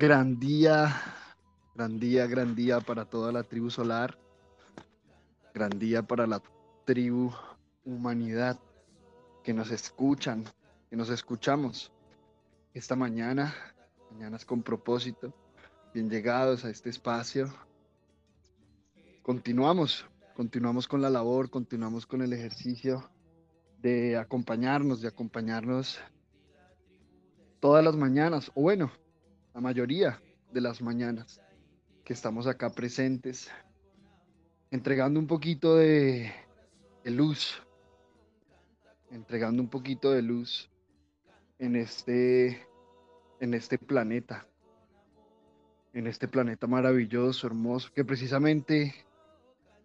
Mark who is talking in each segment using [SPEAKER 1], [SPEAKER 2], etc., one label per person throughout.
[SPEAKER 1] Gran día, gran día, gran día para toda la tribu solar, gran día para la tribu humanidad que nos escuchan, que nos escuchamos esta mañana, mañanas con propósito, bien llegados a este espacio. Continuamos, continuamos con la labor, continuamos con el ejercicio de acompañarnos, de acompañarnos todas las mañanas, o bueno, la mayoría de las mañanas que estamos acá presentes, entregando un poquito de, luz, entregando un poquito de luz en este, en este planeta, en este planeta maravilloso, hermoso, que precisamente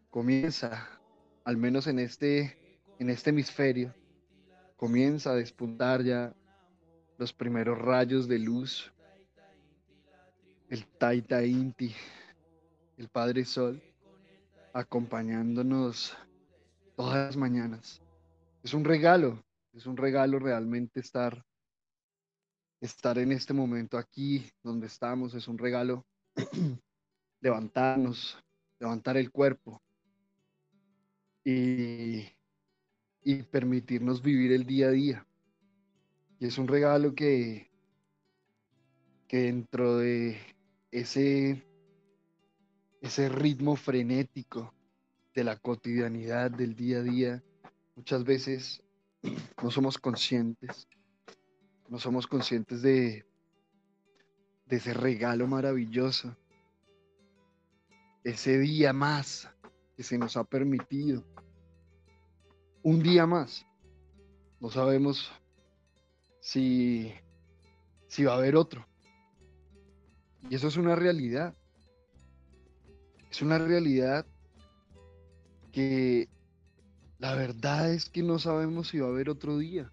[SPEAKER 1] comienza, al menos en este, en este hemisferio, comienza a despuntar ya los primeros rayos de luz el Taita Inti, el Padre Sol, acompañándonos todas las mañanas. Es un regalo, es un regalo realmente estar, estar en este momento aquí donde estamos, es un regalo levantarnos, levantar el cuerpo y, y permitirnos vivir el día a día. Y es un regalo que, que dentro de ese, ese ritmo frenético de la cotidianidad, del día a día, muchas veces no somos conscientes, no somos conscientes de, de ese regalo maravilloso, ese día más que se nos ha permitido, un día más. No sabemos si, si va a haber otro. Y eso es una realidad. Es una realidad que la verdad es que no sabemos si va a haber otro día.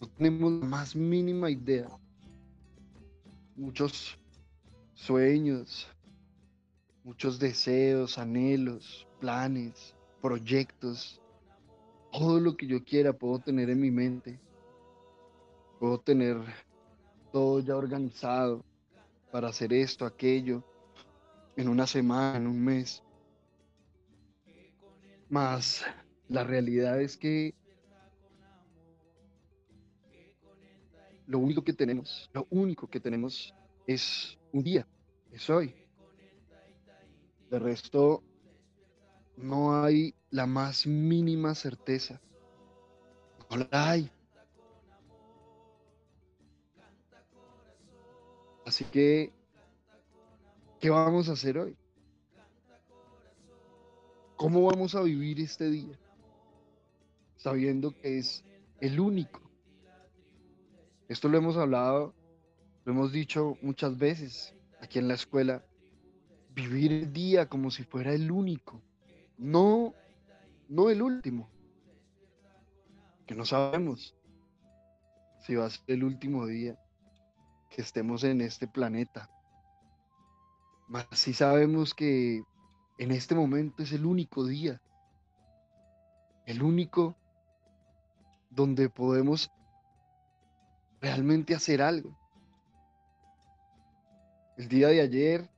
[SPEAKER 1] No tenemos la más mínima idea. Muchos sueños, muchos deseos, anhelos, planes, proyectos, todo lo que yo quiera puedo tener en mi mente. Puedo tener todo ya organizado, para hacer esto, aquello, en una semana, en un mes. Más la realidad es que lo único que tenemos, lo único que tenemos es un día, es hoy. De resto, no hay la más mínima certeza. La hay. Así que, ¿qué vamos a hacer hoy? ¿Cómo vamos a vivir este día? Sabiendo que es el único. Esto lo hemos hablado, lo hemos dicho muchas veces aquí en la escuela. Vivir el día como si fuera el único, no, no el último. Que no sabemos si va a ser el último día que estemos en este planeta. Más si sabemos que en este momento es el único día, el único donde podemos realmente hacer algo. El día de ayer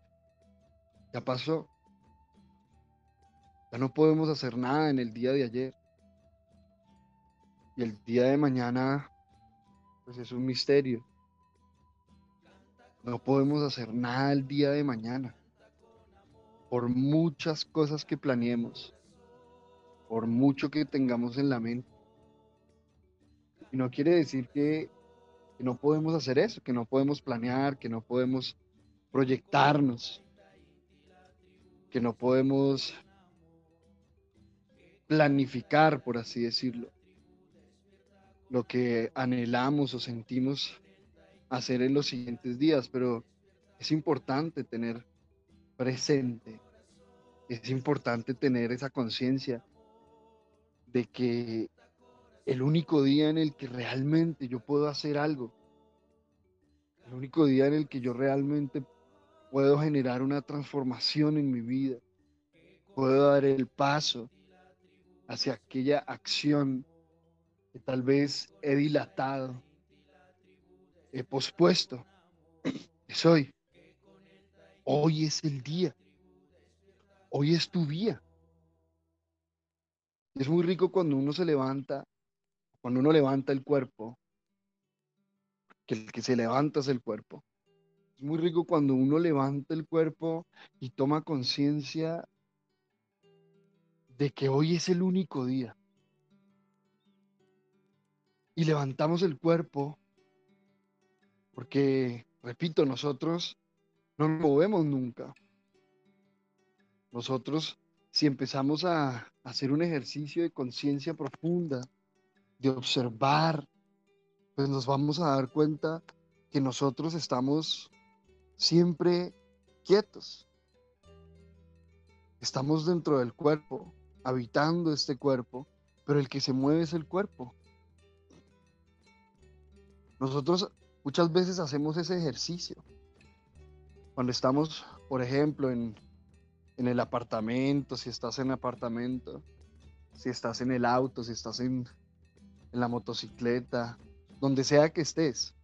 [SPEAKER 1] ya pasó. Ya no podemos hacer nada en el día de ayer. Y el día de mañana, pues es un misterio. No podemos hacer nada el día de mañana. Por muchas cosas que planeemos, por mucho que tengamos en la mente. Y no quiere decir que, no podemos hacer eso, que no podemos planear, que no podemos proyectarnos, que no podemos planificar, por así decirlo, lo que anhelamos o sentimos hacer en los siguientes días, pero es importante tener presente, es importante tener esa conciencia de que el único día en el que realmente yo puedo hacer algo, el único día en el que yo realmente puedo generar una transformación en mi vida, puedo dar el paso hacia aquella acción que tal vez he dilatado, he pospuesto. Es hoy. Hoy es el día. Hoy es tu día. Es muy rico cuando uno se levanta, cuando uno levanta el cuerpo, que el que se levanta es el cuerpo. Es muy rico cuando uno levanta el cuerpo y toma conciencia de que hoy es el único día. Y levantamos el cuerpo porque, repito, nosotros no nos movemos nunca. Nosotros, si empezamos a hacer un ejercicio de conciencia profunda, de observar, pues nos vamos a dar cuenta que nosotros estamos siempre quietos. Estamos dentro del cuerpo, habitando este cuerpo, pero el que se mueve es el cuerpo. Nosotros muchas veces hacemos ese ejercicio. Cuando estamos, por ejemplo, en, el apartamento, si estás en el apartamento, si estás en el auto, si estás en, en la motocicleta, donde sea que estés,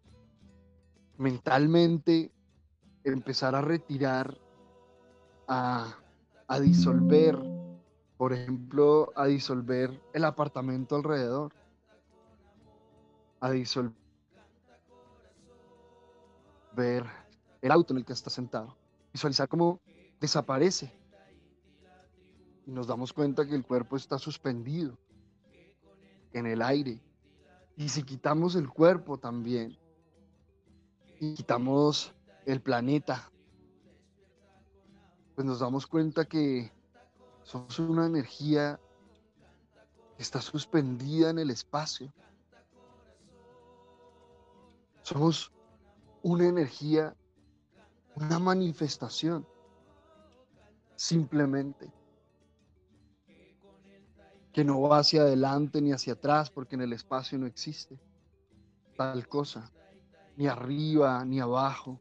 [SPEAKER 1] mentalmente empezar a retirar, a, a disolver por ejemplo, a disolver el apartamento alrededor, a disolver el auto en el que está sentado, visualizar cómo desaparece. Y nos damos cuenta que el cuerpo está suspendido en el aire. Y si quitamos el cuerpo también, y quitamos el planeta, pues nos damos cuenta que somos una energía que está suspendida en el espacio. Somos una energía, una manifestación, simplemente, que no va hacia adelante ni hacia atrás porque en el espacio no existe tal cosa, ni arriba ni abajo,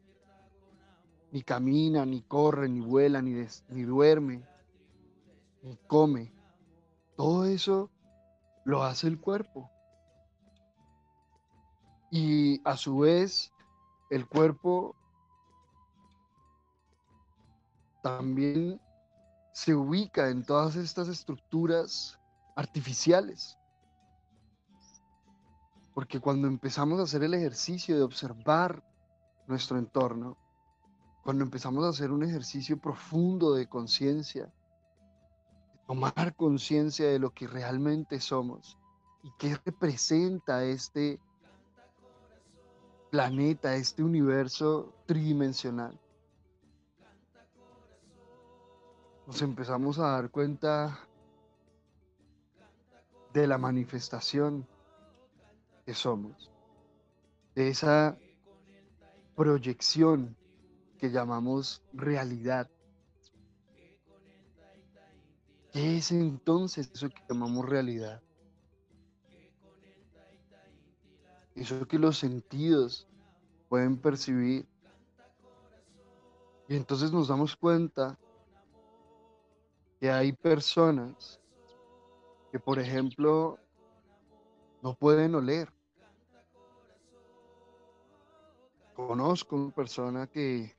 [SPEAKER 1] ni camina, ni corre, ni vuela, ni, ni duerme, y come. Todo eso lo hace el cuerpo. Y a su vez, el cuerpo también se ubica en todas estas estructuras artificiales. Porque cuando empezamos a hacer el ejercicio de observar nuestro entorno, cuando empezamos a hacer un ejercicio profundo de conciencia, tomar conciencia de lo que realmente somos y qué representa este planeta, este universo tridimensional. Nos empezamos a dar cuenta de la manifestación que somos, de esa proyección que llamamos realidad ¿Qué es entonces eso que llamamos realidad? Eso que los sentidos pueden percibir. Y entonces nos damos cuenta que hay personas que, por ejemplo, no pueden oler. Conozco una persona que,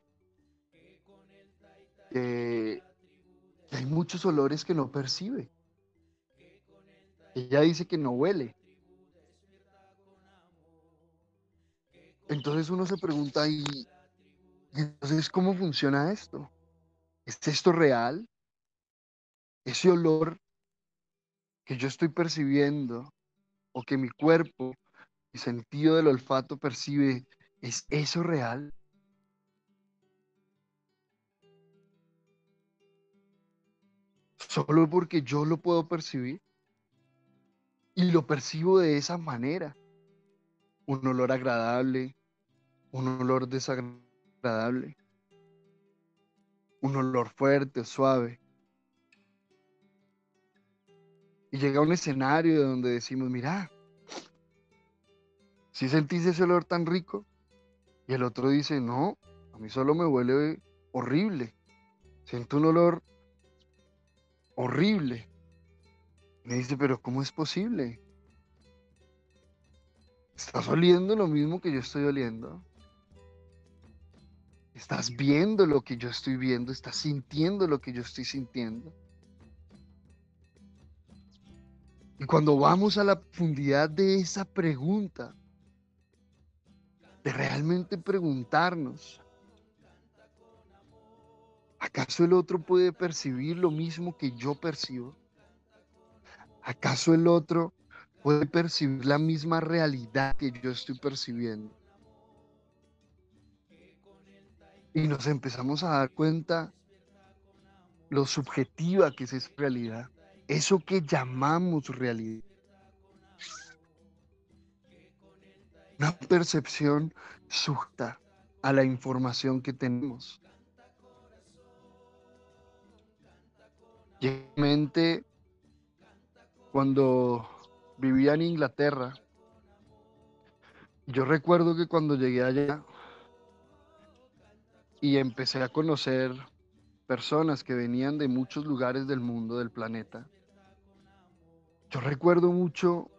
[SPEAKER 1] que hay muchos olores que no percibe. Ella dice que no huele. Entonces uno se pregunta, ¿y, entonces cómo funciona esto? ¿Es esto real? Ese olor que yo estoy percibiendo o que mi cuerpo, mi sentido del olfato percibe, ¿es eso real? solo porque yo lo puedo percibir. Y lo percibo de esa manera. Un olor agradable, un olor desagradable, un olor fuerte suave. Y llega un escenario donde decimos, mira, si sentís ese olor tan rico, y el otro dice, no, a mí solo me huele horrible. Siento un olor horrible. Me dice, pero ¿cómo es posible? ¿Estás oliendo lo mismo que yo estoy oliendo? Estás viendo lo que yo estoy viendo, estás sintiendo lo que yo estoy sintiendo. Y cuando vamos a la profundidad de esa pregunta, de realmente preguntarnos, ¿acaso el otro puede percibir lo mismo que yo percibo? ¿Acaso el otro puede percibir la misma realidad que yo estoy percibiendo? Y nos empezamos a dar cuenta lo subjetiva que es esa realidad eso que llamamos realidad. Una percepción sujeta a la información que tenemos. mente cuando vivía en Inglaterra, yo recuerdo que cuando llegué allá y empecé a conocer personas que venían de muchos lugares del mundo, del planeta, yo recuerdo mucho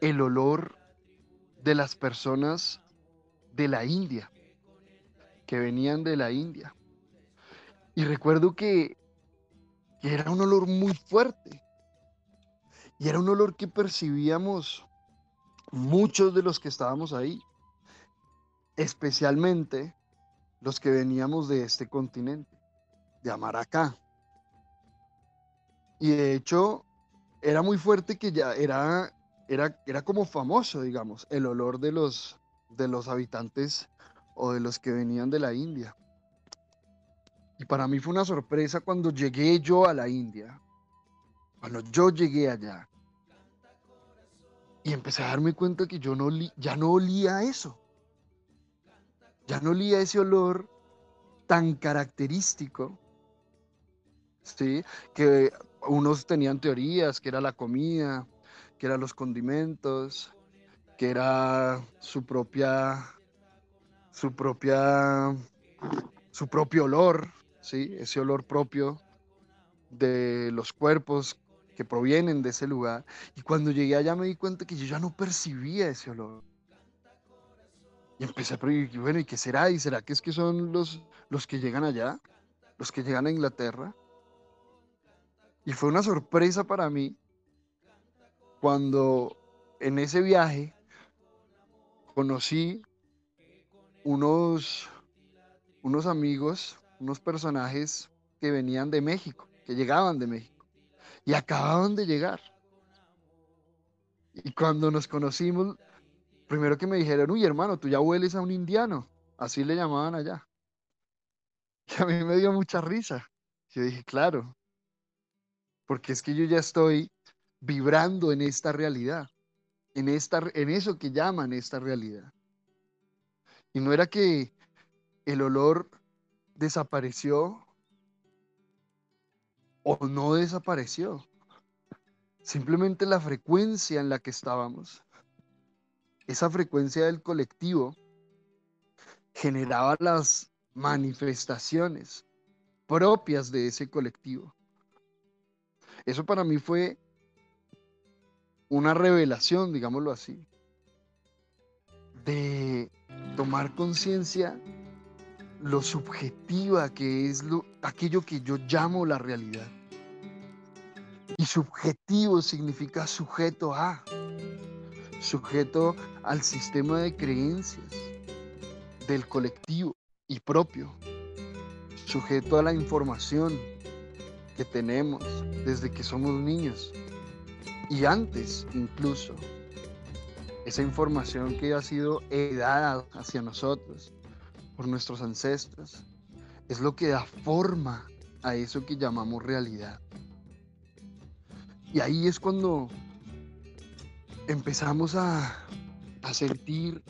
[SPEAKER 1] el olor de las personas de la India, que venían de la India. Y recuerdo que, era un olor muy fuerte. Y era un olor que percibíamos muchos de los que estábamos ahí, especialmente los que veníamos de este continente, de Amaracá. Y de hecho, era muy fuerte que ya era, era, era como famoso, digamos, el olor de los, de los habitantes o de los que venían de la India. Y para mí fue una sorpresa cuando llegué yo a la India, cuando yo llegué allá. Y empecé a darme cuenta que yo no ya no olía eso. Ya no olía ese olor tan característico. ¿sí? Que unos tenían teorías, que era la comida, que eran los condimentos, que era su propia, su propia, su propio olor, ¿sí? Ese olor propio de los cuerpos que provienen de ese lugar. Y cuando llegué allá me di cuenta que yo ya no percibía ese olor. Y empecé a preguntar, bueno, ¿y qué será? ¿Y será que es que son los, los que llegan allá? ¿Los que llegan a Inglaterra? Y fue una sorpresa para mí cuando en ese viaje conocí unos, unos amigos, unos personajes que venían de México, que llegaban de México y acababan de llegar. Y cuando nos conocimos, primero que me dijeron, uy hermano, tú ya hueles a un indiano, así le llamaban allá. Y a mí me dio mucha risa. Yo dije, claro, porque es que yo ya estoy vibrando en esta realidad, en, esta, en eso que llaman esta realidad. Y no era que el olor desapareció o no desapareció. Simplemente la frecuencia en la que estábamos, esa frecuencia del colectivo, generaba las manifestaciones propias de ese colectivo. Eso para mí fue una revelación, digámoslo así, de tomar conciencia lo subjetiva que es lo, aquello que yo llamo la realidad. Y subjetivo significa sujeto a, sujeto al sistema de creencias del colectivo y propio, sujeto a la información, que tenemos desde que somos niños y antes incluso. Esa información que ha sido heredada hacia nosotros por nuestros ancestros es lo que da forma a eso que llamamos realidad. Y ahí es cuando empezamos a, sentir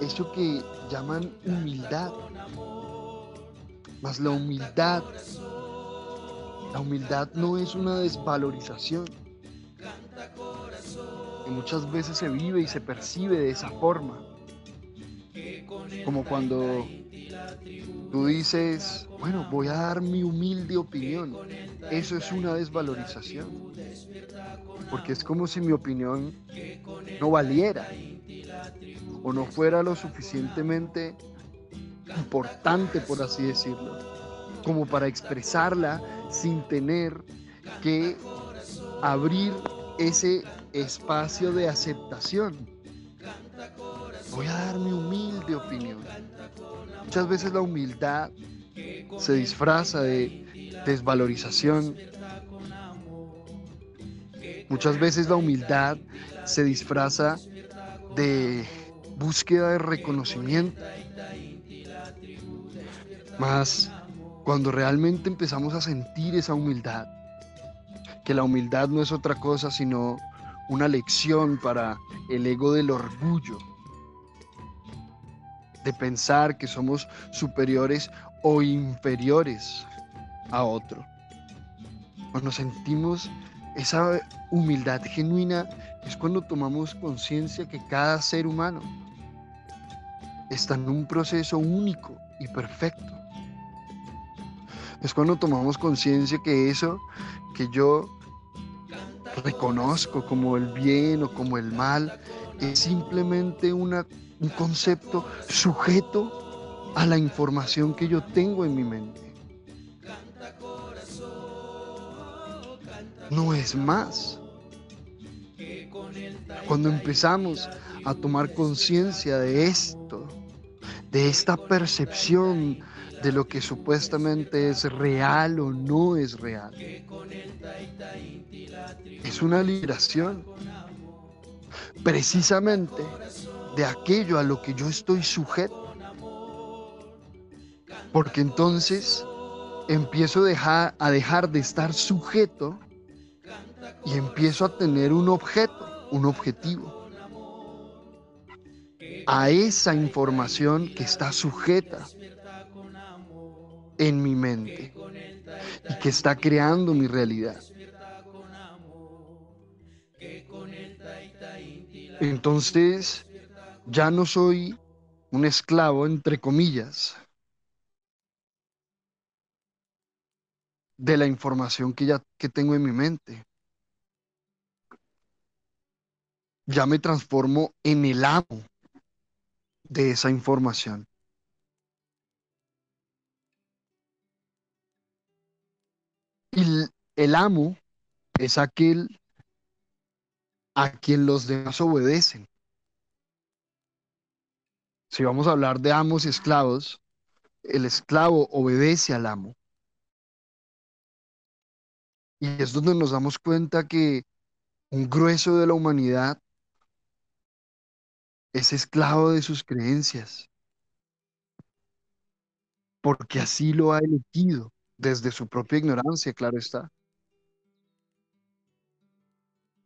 [SPEAKER 1] eso que llaman humildad. Más la humildad la humildad no es una desvalorización. Que muchas veces se vive y se percibe de esa forma. Como cuando tú dices, bueno, voy a dar mi humilde opinión. Eso es una desvalorización. Porque es como si mi opinión no valiera o no fuera lo suficientemente importante, por así decirlo, como para expresarla sin tener que abrir ese espacio de aceptación. Voy a dar mi humilde opinión. Muchas veces la humildad se disfraza de desvalorización. Muchas veces la humildad se disfraza de búsqueda de reconocimiento. Más cuando realmente empezamos a sentir esa humildad, que la humildad no es otra cosa sino una lección para el ego del orgullo, de pensar que somos superiores o inferiores a otro. Cuando sentimos esa humildad genuina es cuando tomamos conciencia que cada ser humano está en un proceso único y perfecto. Es cuando tomamos conciencia que eso que yo reconozco como el bien o como el mal es simplemente una, un concepto sujeto a la información que yo tengo en mi mente. No es más. Cuando empezamos a tomar conciencia de esto, de esta percepción de lo que supuestamente es real o no es real. Es una liberación precisamente de aquello a lo que yo estoy sujeto. Porque entonces empiezo a dejar de estar sujeto y empiezo a tener un objeto, un objetivo a esa información que está sujeta en mi mente y que está creando mi realidad. Entonces, ya no soy un esclavo, entre comillas, de la información que ya que tengo en mi mente. Ya me transformo en el amo de esa información. Y el amo es aquel a quien los demás obedecen. Si vamos a hablar de amos y esclavos, el esclavo obedece al amo. Y es donde nos damos cuenta que un grueso de la humanidad es esclavo de sus creencias, porque así lo ha elegido desde su propia ignorancia, claro está.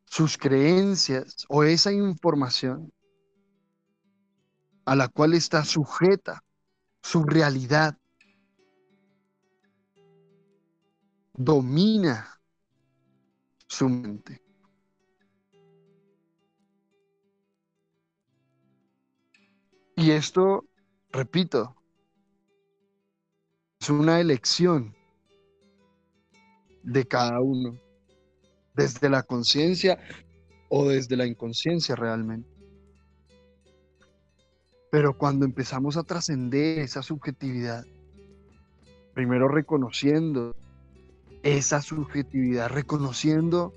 [SPEAKER 1] Sus creencias o esa información a la cual está sujeta su realidad domina su mente. Y esto, repito, es una elección de cada uno, desde la conciencia o desde la inconsciencia realmente. Pero cuando empezamos a trascender esa subjetividad, primero reconociendo esa subjetividad, reconociendo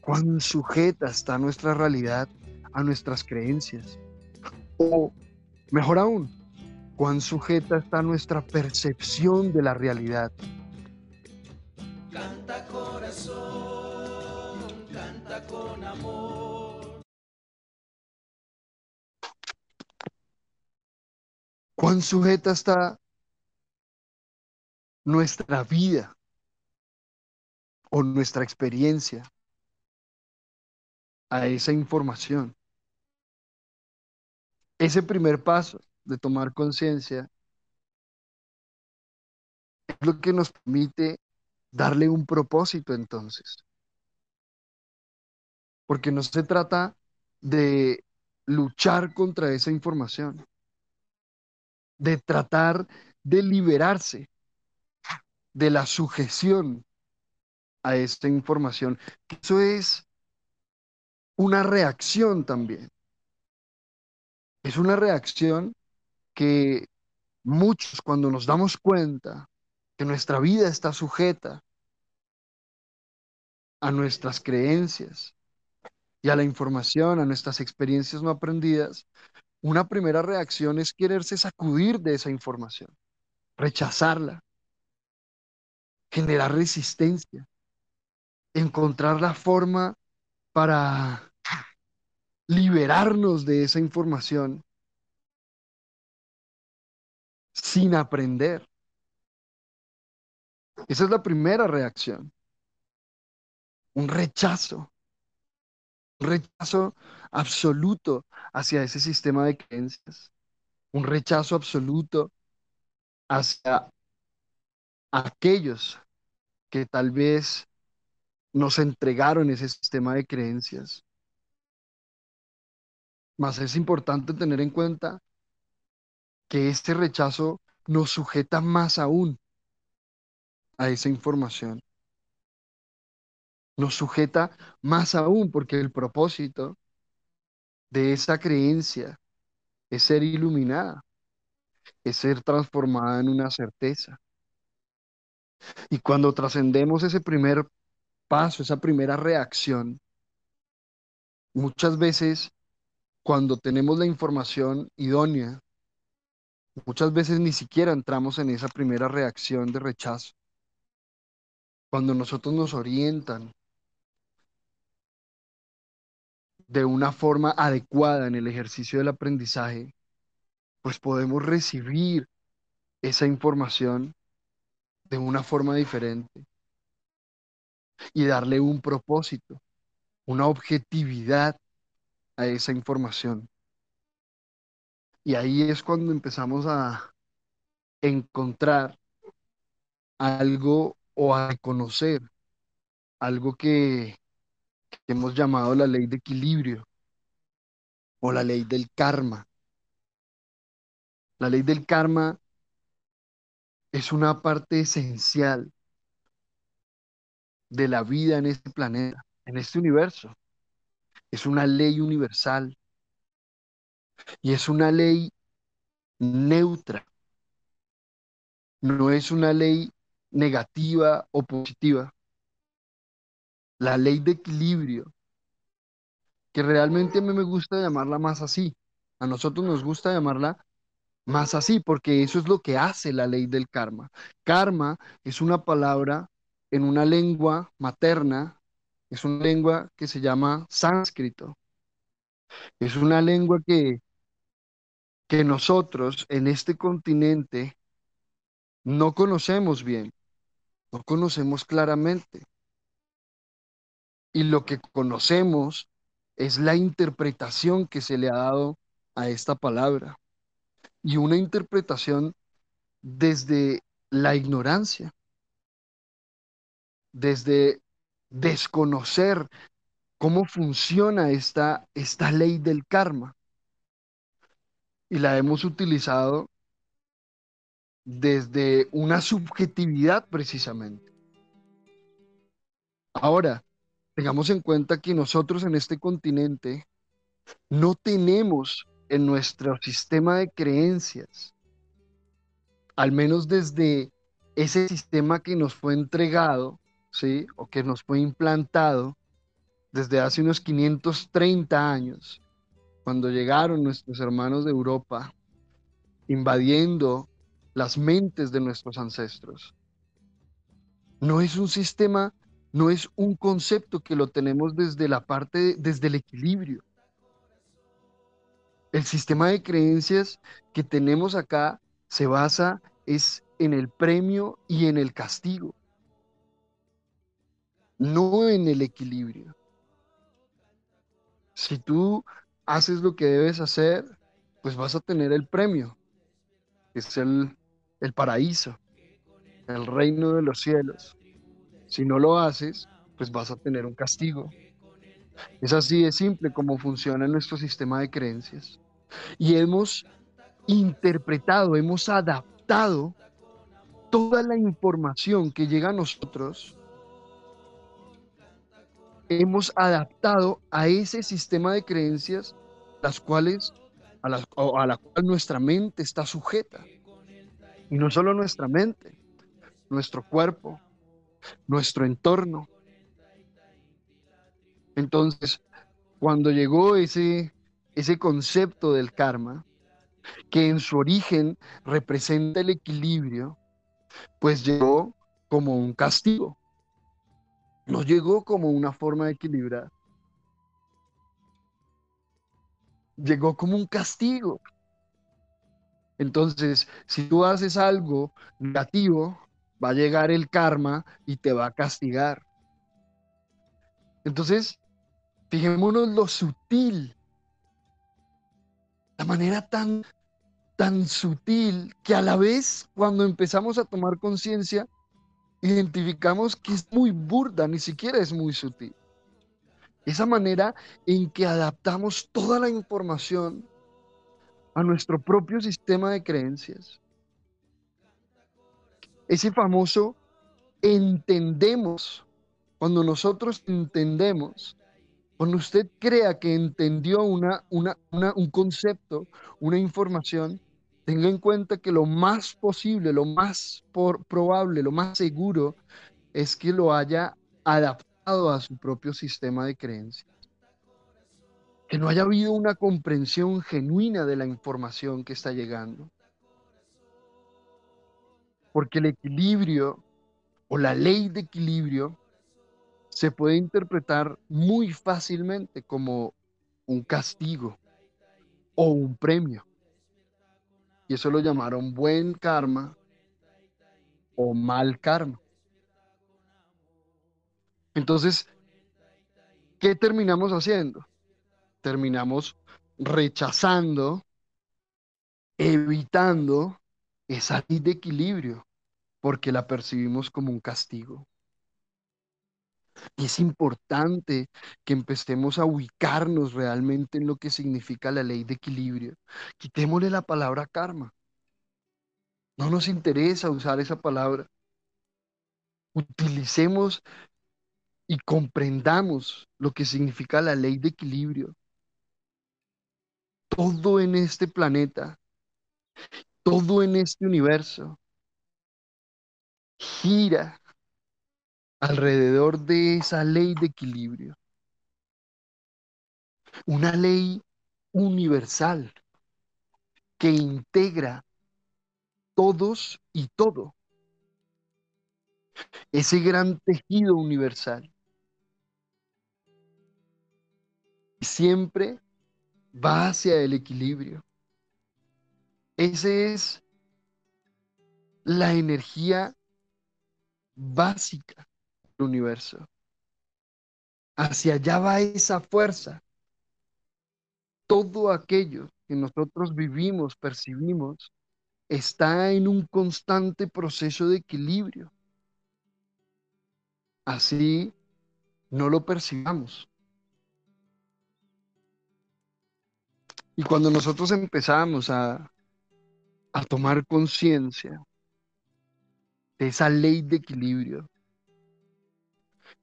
[SPEAKER 1] cuán sujeta está nuestra realidad a nuestras creencias. O mejor aún, cuán sujeta está nuestra percepción de la realidad Canta corazón, canta con amor. ¿Cuán sujeta está nuestra vida o nuestra experiencia a esa información? Ese primer paso de tomar conciencia es lo que nos permite darle un propósito entonces. Porque no se trata de luchar contra esa información, de tratar de liberarse de la sujeción a esta información. Eso es una reacción también. Es una reacción que muchos cuando nos damos cuenta que nuestra vida está sujeta a nuestras creencias y a la información, a nuestras experiencias no aprendidas, una primera reacción es quererse sacudir de esa información, rechazarla, generar resistencia, encontrar la forma para liberarnos de esa información sin aprender. Esa es la primera reacción. Un rechazo. Un rechazo absoluto hacia ese sistema de creencias. Un rechazo absoluto hacia aquellos que tal vez nos entregaron ese sistema de creencias. Más es importante tener en cuenta que este rechazo nos sujeta más aún a esa información. Nos sujeta más aún porque el propósito de esa creencia es ser iluminada, es ser transformada en una certeza. Y cuando trascendemos ese primer paso, esa primera reacción, muchas veces cuando tenemos la información idónea, muchas veces ni siquiera entramos en esa primera reacción de rechazo. Cuando nosotros nos orientan de una forma adecuada en el ejercicio del aprendizaje, pues podemos recibir esa información de una forma diferente y darle un propósito, una objetividad a esa información. Y ahí es cuando empezamos a encontrar algo o a conocer algo que, que hemos llamado la ley de equilibrio o la ley del karma. La ley del karma es una parte esencial de la vida en este planeta, en este universo. Es una ley universal y es una ley neutra. No es una ley negativa o positiva. La ley de equilibrio, que realmente a mí me gusta llamarla más así. A nosotros nos gusta llamarla más así, porque eso es lo que hace la ley del karma. Karma es una palabra en una lengua materna, es una lengua que se llama sánscrito. Es una lengua que, que nosotros en este continente no conocemos bien, no conocemos claramente. Y lo que conocemos es la interpretación que se le ha dado a esta palabra y una interpretación desde la ignorancia, desde desconocer cómo funciona esta, esta ley del karma. Y la hemos utilizado desde una subjetividad precisamente. Ahora, tengamos en cuenta que nosotros en este continente no tenemos en nuestro sistema de creencias, al menos desde ese sistema que nos fue entregado, ¿sí? O que nos fue implantado desde hace unos 530 años, cuando llegaron nuestros hermanos de Europa, invadiendo las mentes de nuestros ancestros. No es un sistema, no es un concepto que lo tenemos desde la parte, desde el equilibrio. El sistema de creencias que tenemos acá se basa es en el premio y en el castigo, no en el equilibrio. Si tú haces lo que debes hacer, pues vas a tener el premio, es el, el paraíso, el reino de los cielos. Si no lo haces, pues vas a tener un castigo. Es así de simple como funciona nuestro sistema de creencias. Y hemos interpretado, hemos adaptado toda la información que llega a nosotros, hemos adaptado a ese sistema de creencias las cuales a, a la cual nuestra mente está sujeta. Y no solo nuestra mente, nuestro cuerpo, nuestro entorno. Entonces, cuando llegó ese, ese concepto del karma, que en su origen representa el equilibrio, pues llegó como un castigo. No llegó como una forma de equilibrar. Llegó como un castigo. Entonces, si tú haces algo negativo, va a llegar el karma y te va a castigar. Entonces, fijémonos lo sutil, la manera tan, tan sutil que a la vez cuando empezamos a tomar conciencia, identificamos que es muy burda, ni siquiera es muy sutil. Esa manera en que adaptamos toda la información a nuestro propio sistema de creencias. Ese famoso entendemos, cuando nosotros entendemos, cuando usted crea que entendió una, un concepto, una información, tenga en cuenta que lo más posible, lo más probable, lo más seguro es que lo haya adaptado a su propio sistema de creencias. Que no haya habido una comprensión genuina de la información que está llegando. Porque el equilibrio o la ley de equilibrio se puede interpretar muy fácilmente como un castigo o un premio. Y eso lo llamaron buen karma o mal karma. Entonces, ¿qué terminamos haciendo? Terminamos rechazando, evitando esa ley de equilibrio, porque la percibimos como un castigo. Y es importante que empecemos a ubicarnos realmente en lo que significa la ley de equilibrio. Quitémosle la palabra karma. No nos interesa usar esa palabra. Utilicemos y comprendamos lo que significa la ley de equilibrio. Todo en este planeta, todo en este universo gira alrededor de esa ley de equilibrio. Una ley universal que integra todos y todo. Ese gran tejido universal. Siempre va hacia el equilibrio. Esa es la energía básica universo. Hacia allá va esa fuerza. Todo aquello que nosotros vivimos, percibimos, está en un constante proceso de equilibrio. Así no lo percibamos. Y cuando nosotros empezamos a, a tomar conciencia de esa ley de equilibrio,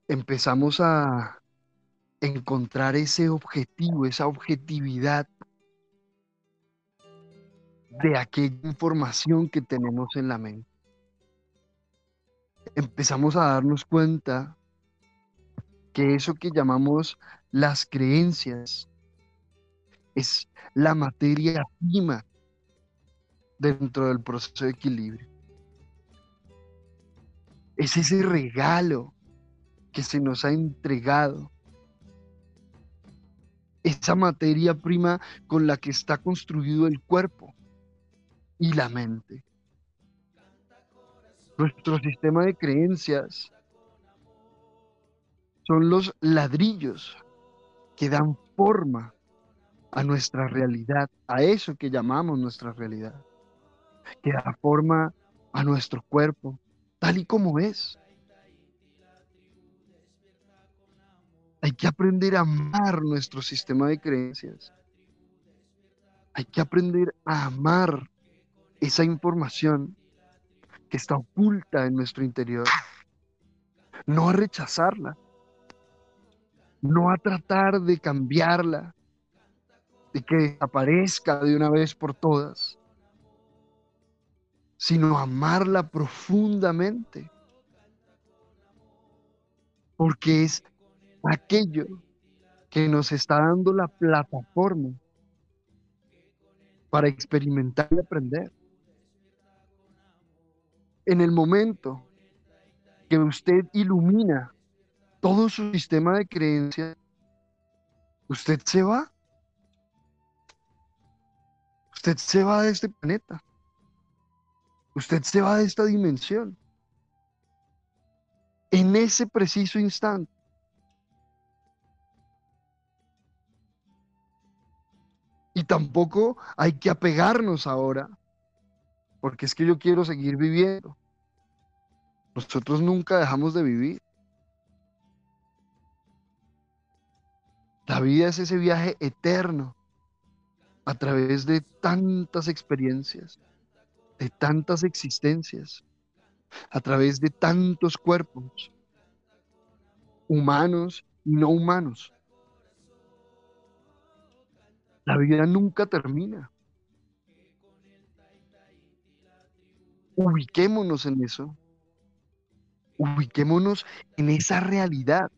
[SPEAKER 1] empezamos a encontrar ese objetivo, esa objetividad de aquella información que tenemos en la mente. Empezamos a darnos cuenta que eso que llamamos las creencias es la materia prima dentro del proceso de equilibrio. Es ese regalo que se nos ha entregado. Esa materia prima con la que está construido el cuerpo y la mente. Nuestro sistema de creencias son los ladrillos que dan forma a nuestra realidad, a eso que llamamos nuestra realidad, que da forma a nuestro cuerpo, tal y como es. Hay que aprender a amar nuestro sistema de creencias. Hay que aprender a amar esa información que está oculta en nuestro interior. No a rechazarla. No a tratar de cambiarla. De que desaparezca de una vez por todas. sino amarla profundamente. Porque es aquello que nos está dando la plataforma para experimentar y aprender. En el momento que usted ilumina todo su sistema de creencias, usted se va. Usted se va de este planeta. Usted se va de esta dimensión. En ese preciso instante. Y tampoco hay que apegarnos ahora, porque es que yo quiero seguir viviendo. Nosotros nunca dejamos de vivir. La vida es ese viaje eterno a través de tantas experiencias, de tantas existencias, a través de tantos cuerpos, humanos y no humanos. La vida nunca termina. Ubiquémonos en eso. Ubiquémonos en esa realidad.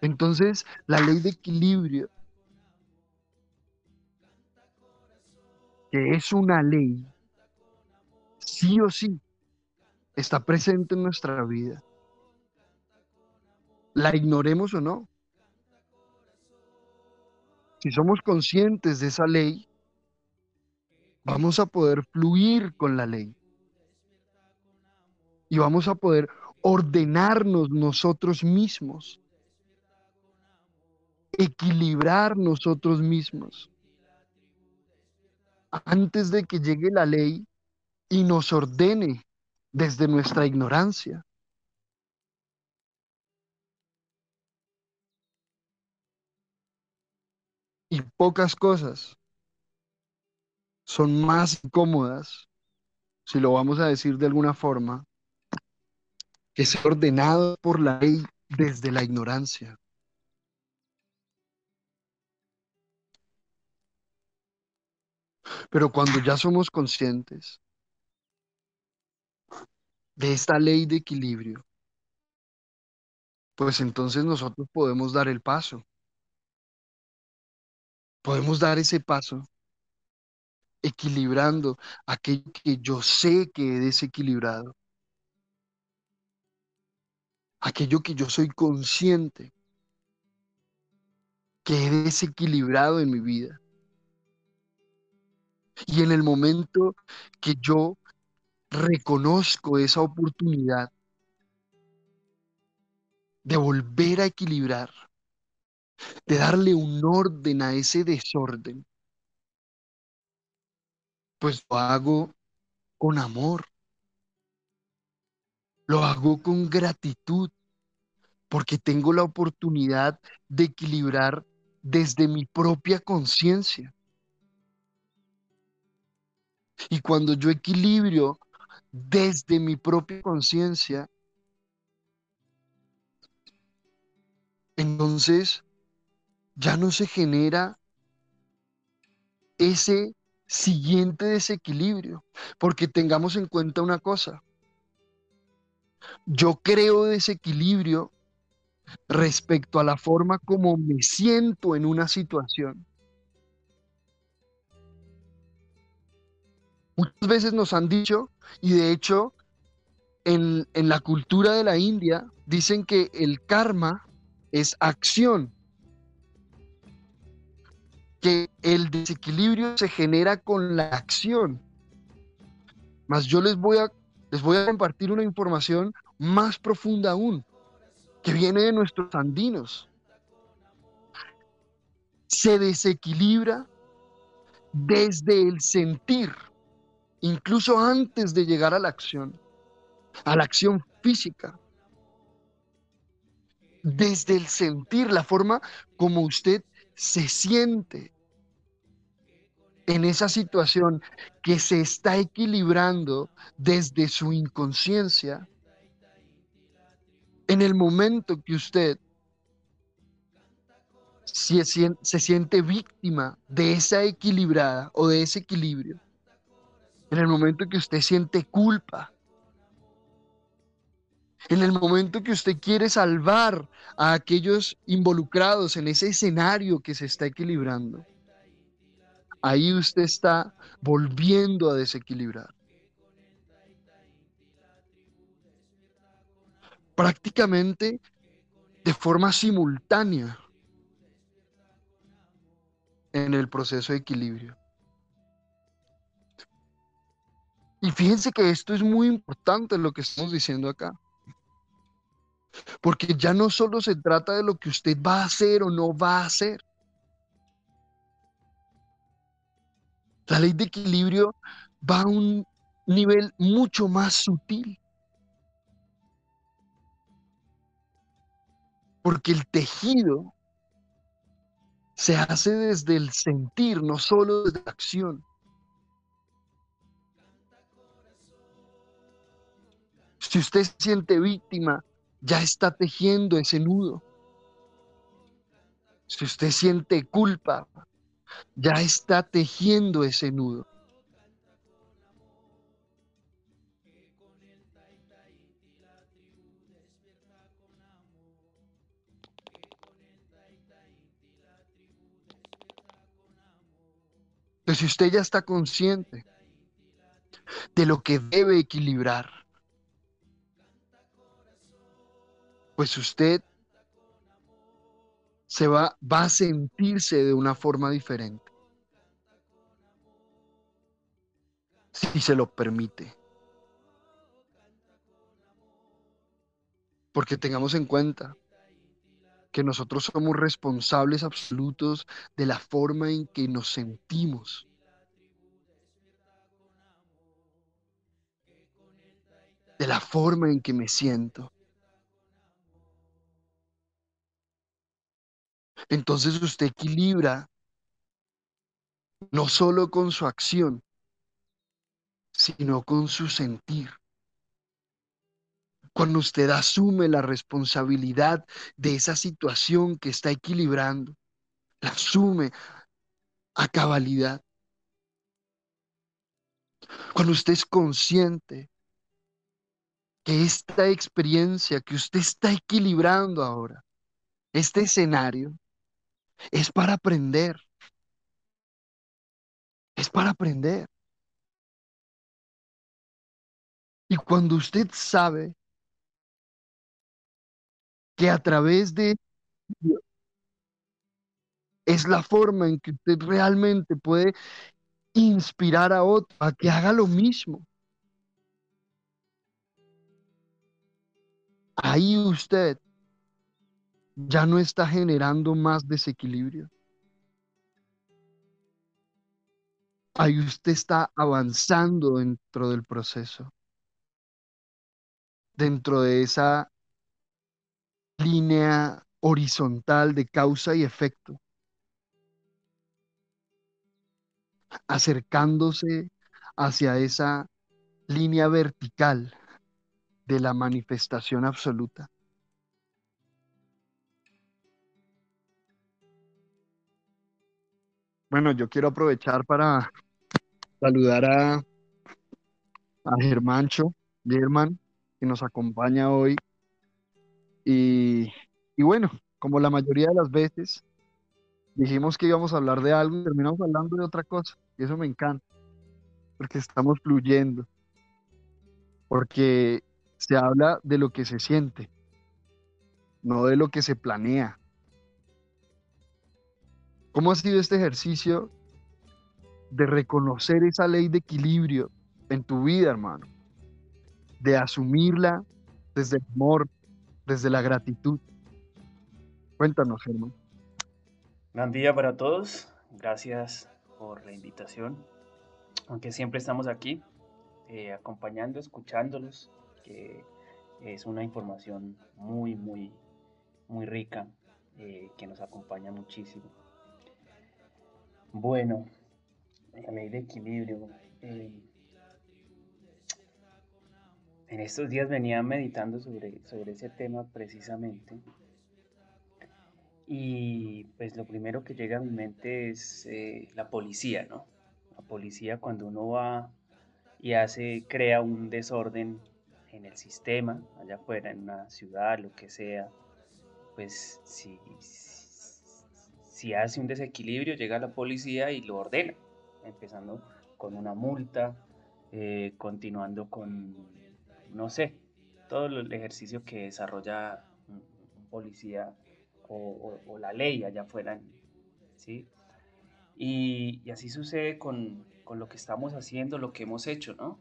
[SPEAKER 1] Entonces, la ley de equilibrio, que es una ley, sí o sí, está presente en nuestra vida. La ignoremos o no. Si somos conscientes de esa ley, vamos a poder fluir con la ley. Y vamos a poder ordenarnos nosotros mismos. Equilibrar nosotros mismos. Antes de que llegue la ley y nos ordene desde nuestra ignorancia. Y pocas cosas son más cómodas, si lo vamos a decir de alguna forma, que ser ordenado por la ley desde la ignorancia. Pero cuando ya somos conscientes de esta ley de equilibrio, pues entonces nosotros podemos dar el paso podemos dar ese paso equilibrando aquello que yo sé que he desequilibrado, aquello que yo soy consciente que he desequilibrado en mi vida. Y en el momento que yo reconozco esa oportunidad de volver a equilibrar, de darle un orden a ese desorden, pues lo hago con amor, lo hago con gratitud, porque tengo la oportunidad de equilibrar desde mi propia conciencia. Y cuando yo equilibrio desde mi propia conciencia, entonces ya no se genera ese siguiente desequilibrio, porque tengamos en cuenta una cosa, yo creo desequilibrio respecto a la forma como me siento en una situación. Muchas veces nos han dicho, y de hecho en, en la cultura de la India dicen que el karma es acción que el desequilibrio se genera con la acción. Mas yo les voy a, les voy a compartir una información más profunda aún, que viene de nuestros andinos. Se desequilibra desde el sentir, incluso antes de llegar a la acción, a la acción física. Desde el sentir, la forma como usted se siente en esa situación que se está equilibrando desde su inconsciencia, en el momento que usted se siente víctima de esa equilibrada o de ese equilibrio, en el momento que usted siente culpa, en el momento que usted quiere salvar a aquellos involucrados en ese escenario que se está equilibrando, ahí usted está volviendo a desequilibrar. Prácticamente de forma simultánea en el proceso de equilibrio. Y fíjense que esto es muy importante lo que estamos diciendo acá. Porque ya no solo se trata de lo que usted va a hacer o no va a hacer. La ley de equilibrio va a un nivel mucho más sutil. Porque el tejido se hace desde el sentir, no solo desde la acción. Si usted se siente víctima, ya está tejiendo ese nudo. Si usted siente culpa, ya está tejiendo ese nudo. Entonces, si usted ya está consciente de lo que debe equilibrar, pues usted se va, va a sentirse de una forma diferente. Si se lo permite. Porque tengamos en cuenta que nosotros somos responsables absolutos de la forma en que nos sentimos. De la forma en que me siento. Entonces usted equilibra no solo con su acción, sino con su sentir. Cuando usted asume la responsabilidad de esa situación que está equilibrando, la asume a cabalidad. Cuando usted es consciente que esta experiencia que usted está equilibrando ahora, este escenario, es para aprender. Es para aprender. Y cuando usted sabe que a través de es la forma en que usted realmente puede inspirar a otro a que haga lo mismo. Ahí usted ya no está generando más desequilibrio. Ahí usted está avanzando dentro del proceso, dentro de esa línea horizontal de causa y efecto, acercándose hacia esa línea vertical de la manifestación absoluta. Bueno, yo quiero aprovechar para saludar a, a Germancho, Germán, que nos acompaña hoy. Y, y bueno, como la mayoría de las veces, dijimos que íbamos a hablar de algo y terminamos hablando de otra cosa. Y eso me encanta, porque estamos fluyendo, porque se habla de lo que se siente, no de lo que se planea. ¿Cómo ha sido este ejercicio de reconocer esa ley de equilibrio en tu vida, hermano? De asumirla desde el amor, desde la gratitud. Cuéntanos, hermano.
[SPEAKER 2] Buen día para todos. Gracias por la invitación. Aunque siempre estamos aquí eh, acompañando, escuchándolos, que es una información muy, muy, muy rica eh, que nos acompaña muchísimo. Bueno, la ley de equilibrio. Eh, en estos días venía meditando sobre, sobre ese tema precisamente. Y pues lo primero que llega a mi mente es eh, la policía, ¿no? La policía cuando uno va y hace, crea un desorden en el sistema, allá afuera, en una ciudad, lo que sea, pues si, hace un desequilibrio, llega la policía y lo ordena, empezando con una multa, eh, continuando con, no sé, todo el ejercicio que desarrolla un, policía o, la ley allá afuera, ¿sí? Y, así sucede con, lo que estamos haciendo, lo que hemos hecho, ¿no?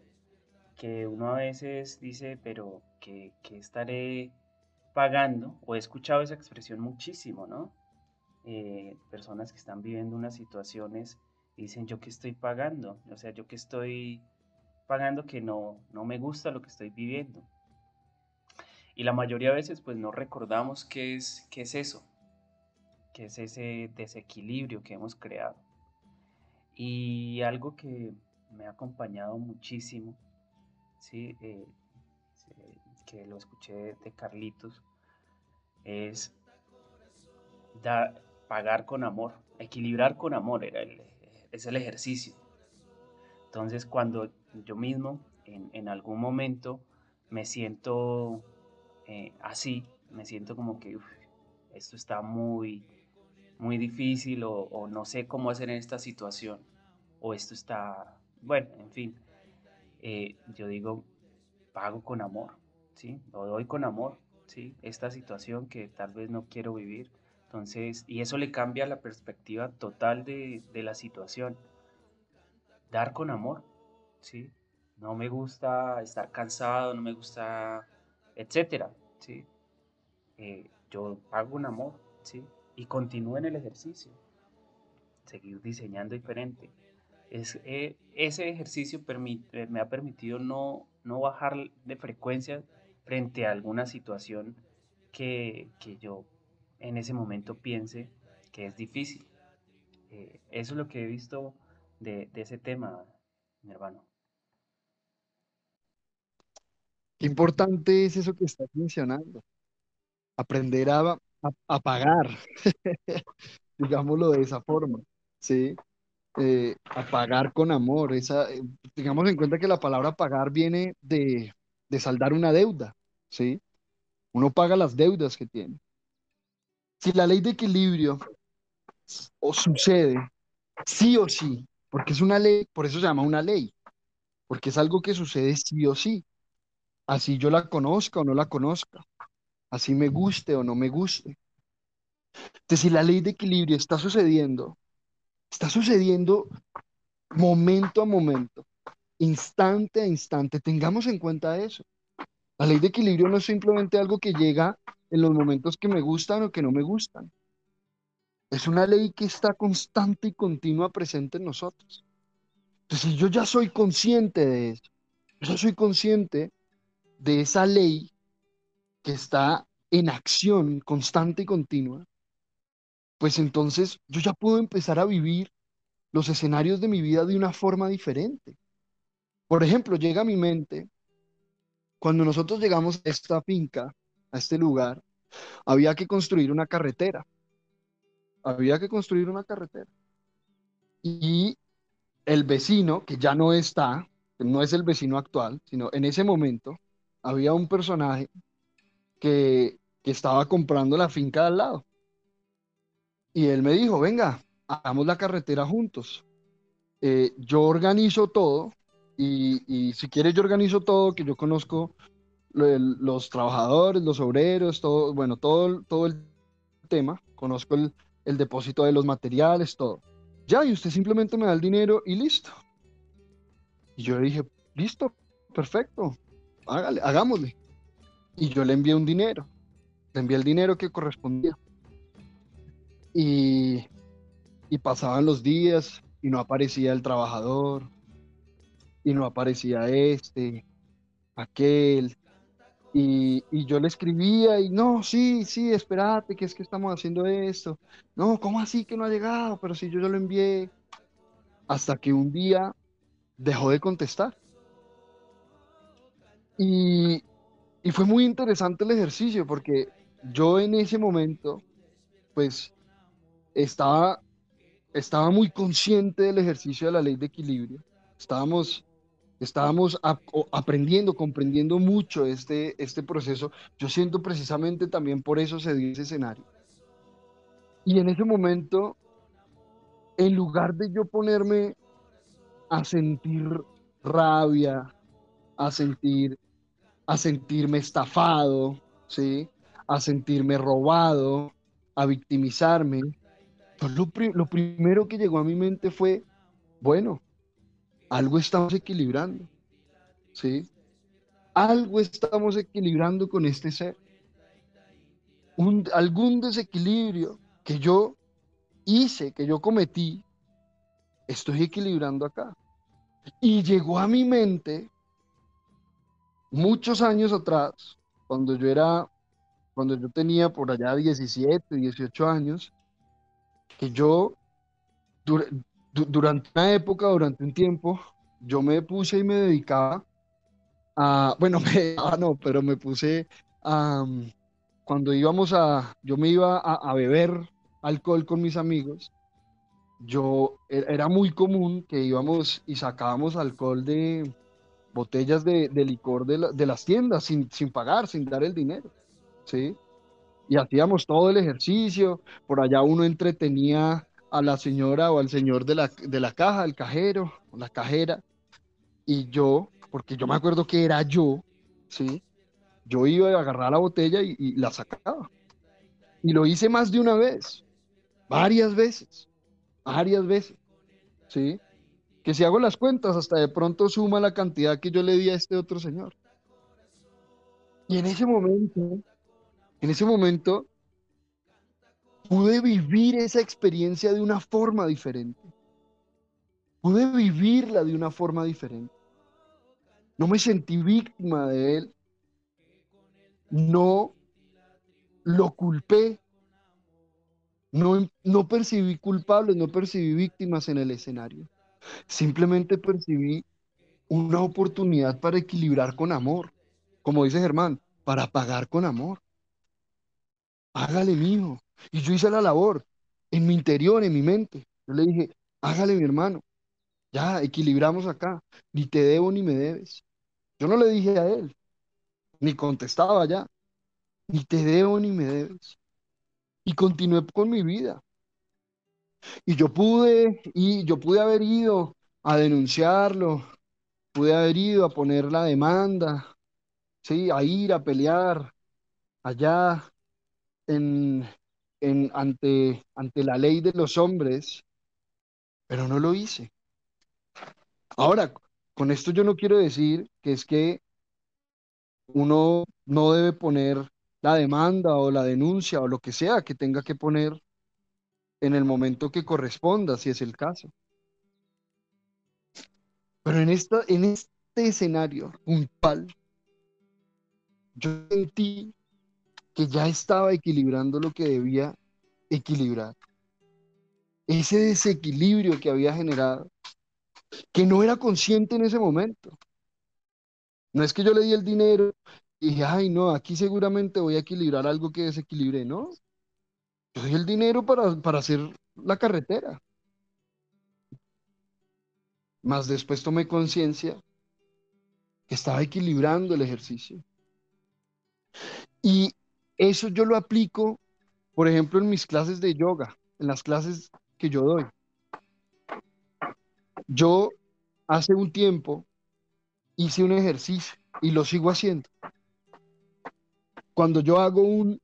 [SPEAKER 2] Que uno a veces dice, pero ¿qué, estaré pagando? O he escuchado esa expresión muchísimo, ¿no? Eh, personas que están viviendo unas situaciones dicen, ¿yo qué estoy pagando? O sea, ¿yo qué estoy pagando que no, no me gusta lo que estoy viviendo? Y la mayoría de veces pues no recordamos qué es, qué es eso, qué es ese desequilibrio que hemos creado. Y algo que me ha acompañado muchísimo, ¿sí? Eh, que lo escuché de Carlitos, es dar, pagar con amor, equilibrar con amor era el, es el ejercicio. Entonces cuando yo mismo en, algún momento me siento eh, así, me siento como que esto está muy, muy difícil o, no sé cómo hacer en esta situación o esto está, bueno, en fin, eh, yo digo, pago con amor, ¿sí? Doy con amor, ¿sí? Esta situación que tal vez no quiero vivir, entonces, y eso le cambia la perspectiva total de, la situación. Dar con amor, ¿sí? No me gusta estar cansado, no me gusta, etcétera, ¿sí? Eh, yo hago un amor, ¿sí? Y continúo en el ejercicio. Seguir diseñando diferente. Es, eh, ese ejercicio permite, me ha permitido no, no bajar de frecuencia frente a alguna situación que, que yo en ese momento piense que es difícil. Eh, eso es lo que he visto de, ese tema, mi hermano.
[SPEAKER 1] Qué importante es eso que estás mencionando. Aprender a, pagar, digámoslo de esa forma, ¿sí? Eh, a pagar con amor. Esa, eh, digamos en cuenta que la palabra pagar viene de, de saldar una deuda, ¿sí? Uno paga las deudas que tiene. Si la ley de equilibrio o sucede, sí o sí, porque es una ley, por eso se llama una ley, porque es algo que sucede sí o sí, así yo la conozca o no la conozca, así me guste o no me guste. Entonces, si la ley de equilibrio está sucediendo, está sucediendo momento a momento, instante a instante, tengamos en cuenta eso. La ley de equilibrio no es simplemente algo que llega en los momentos que me gustan o que no me gustan. Es una ley que está constante y continua presente en nosotros. Entonces, yo ya soy consciente de eso, yo soy consciente de esa ley que está en acción constante y continua, pues entonces yo ya puedo empezar a vivir los escenarios de mi vida de una forma diferente. Por ejemplo, llega a mi mente cuando nosotros llegamos a esta finca, a este lugar, había que construir una carretera. Había que construir una carretera. Y el vecino, que ya no está, no es el vecino actual, sino en ese momento, había un personaje que, estaba comprando la finca de al lado. Y él me dijo, venga, hagamos la carretera juntos. Eh, yo organizo todo, y, si quieres yo organizo todo, que yo conozco los trabajadores, los obreros, todo, bueno, todo, todo el tema, conozco el, depósito de los materiales, todo. Ya, y usted simplemente me da el dinero y listo. Y yo le dije, listo, perfecto, hágale, hagámosle. Y yo le envié un dinero, le envié el dinero que correspondía. Y, y pasaban los días y no aparecía el trabajador, y no aparecía este, aquel. Y, yo le escribía y no, sí, sí, espérate, que es que estamos haciendo esto. No, ¿cómo así que no ha llegado? Pero si yo ya lo envié. Hasta que un día dejó de contestar. Y, y fue muy interesante el ejercicio porque yo en ese momento, pues estaba, estaba muy consciente del ejercicio de la ley de equilibrio. Estábamos, estábamos aprendiendo, comprendiendo mucho este, este proceso. Yo siento precisamente también por eso se dio ese escenario. Y en ese momento, en lugar de yo ponerme a sentir rabia, a sentir, a sentirme estafado, ¿sí? a sentirme robado, a victimizarme, pues lo, lo primero que llegó a mi mente fue, bueno, algo estamos equilibrando, ¿sí? Algo estamos equilibrando con este ser. Algún desequilibrio que yo hice, que yo cometí, estoy equilibrando acá. Y llegó a mi mente muchos años atrás, cuando yo era cuando yo tenía por allá 17, 18 años, que yo, durante una época, durante un tiempo, yo me puse y me dedicaba a, bueno, me, ah, no, pero me puse a, cuando íbamos a, yo me iba a, beber alcohol con mis amigos, yo, e, era muy común que íbamos y sacábamos alcohol de botellas de, licor de, de, las tiendas sin, sin pagar, sin dar el dinero. ¿sí? Y hacíamos todo el ejercicio, por allá uno entretenía a la señora o al señor de la, de la caja, el cajero, la cajera, y yo, porque yo me acuerdo que era yo, ¿sí? Yo iba a agarrar la botella y, y la sacaba. Y lo hice más de una vez, varias veces, varias veces, ¿sí? Que si hago las cuentas, hasta de pronto suma la cantidad que yo le di a este otro señor. Y en ese momento en ese momento pude vivir esa experiencia de una forma diferente. Pude vivirla de una forma diferente. No me sentí víctima de él. No lo culpé. No, no percibí culpables, no percibí víctimas en el escenario. Simplemente percibí una oportunidad para equilibrar con amor. Como dice Germán, para pagar con amor hágale hijo. Y yo hice la labor en mi interior, en mi mente. Yo le dije, hágale mi hermano. Ya, equilibramos acá. Ni te debo ni me debes. Yo no le dije a él, ni contestaba ya. Ni te debo ni me debes. Y continué con mi vida. Y yo pude, y yo pude haber ido a denunciarlo, pude haber ido a poner la demanda, sí, a ir a pelear allá en, ante, ante la ley de los hombres, pero no lo hice. Ahora, con esto yo no quiero decir que es que uno no debe poner la demanda o la denuncia o lo que sea que tenga que poner en el momento que corresponda, si es el caso. Pero en, esta, en este escenario puntual, yo sentí que ya estaba equilibrando lo que debía equilibrar. Ese desequilibrio que había generado, que no era consciente en ese momento. No es que yo le di el dinero y dije, ay, no, aquí seguramente voy a equilibrar algo que desequilibré, ¿no? Yo di el dinero para, para hacer la carretera. Más después tomé conciencia que estaba equilibrando el ejercicio. Y eso yo lo aplico, por ejemplo, en mis clases de yoga, en las clases que yo doy. Yo hace un tiempo hice un ejercicio y lo sigo haciendo. Cuando yo hago un